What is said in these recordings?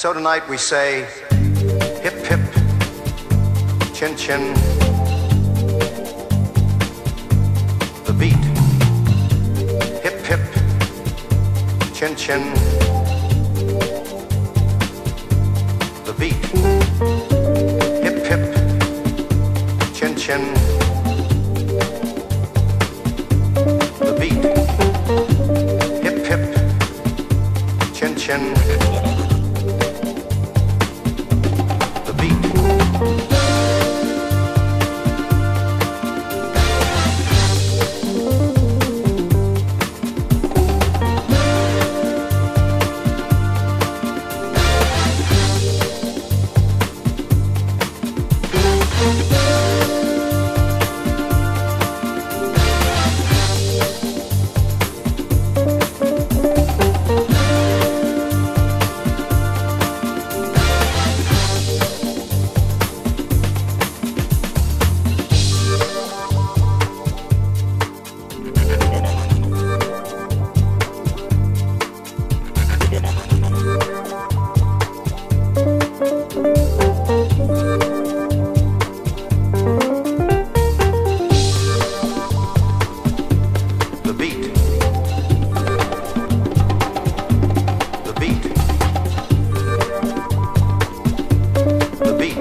so tonight we say hip hip, chin chin. The beat. Hip hip, chin chin. And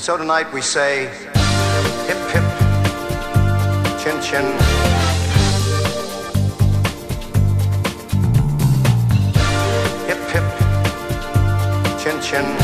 so tonight we say, hip hip, chin chin. And.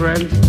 friends?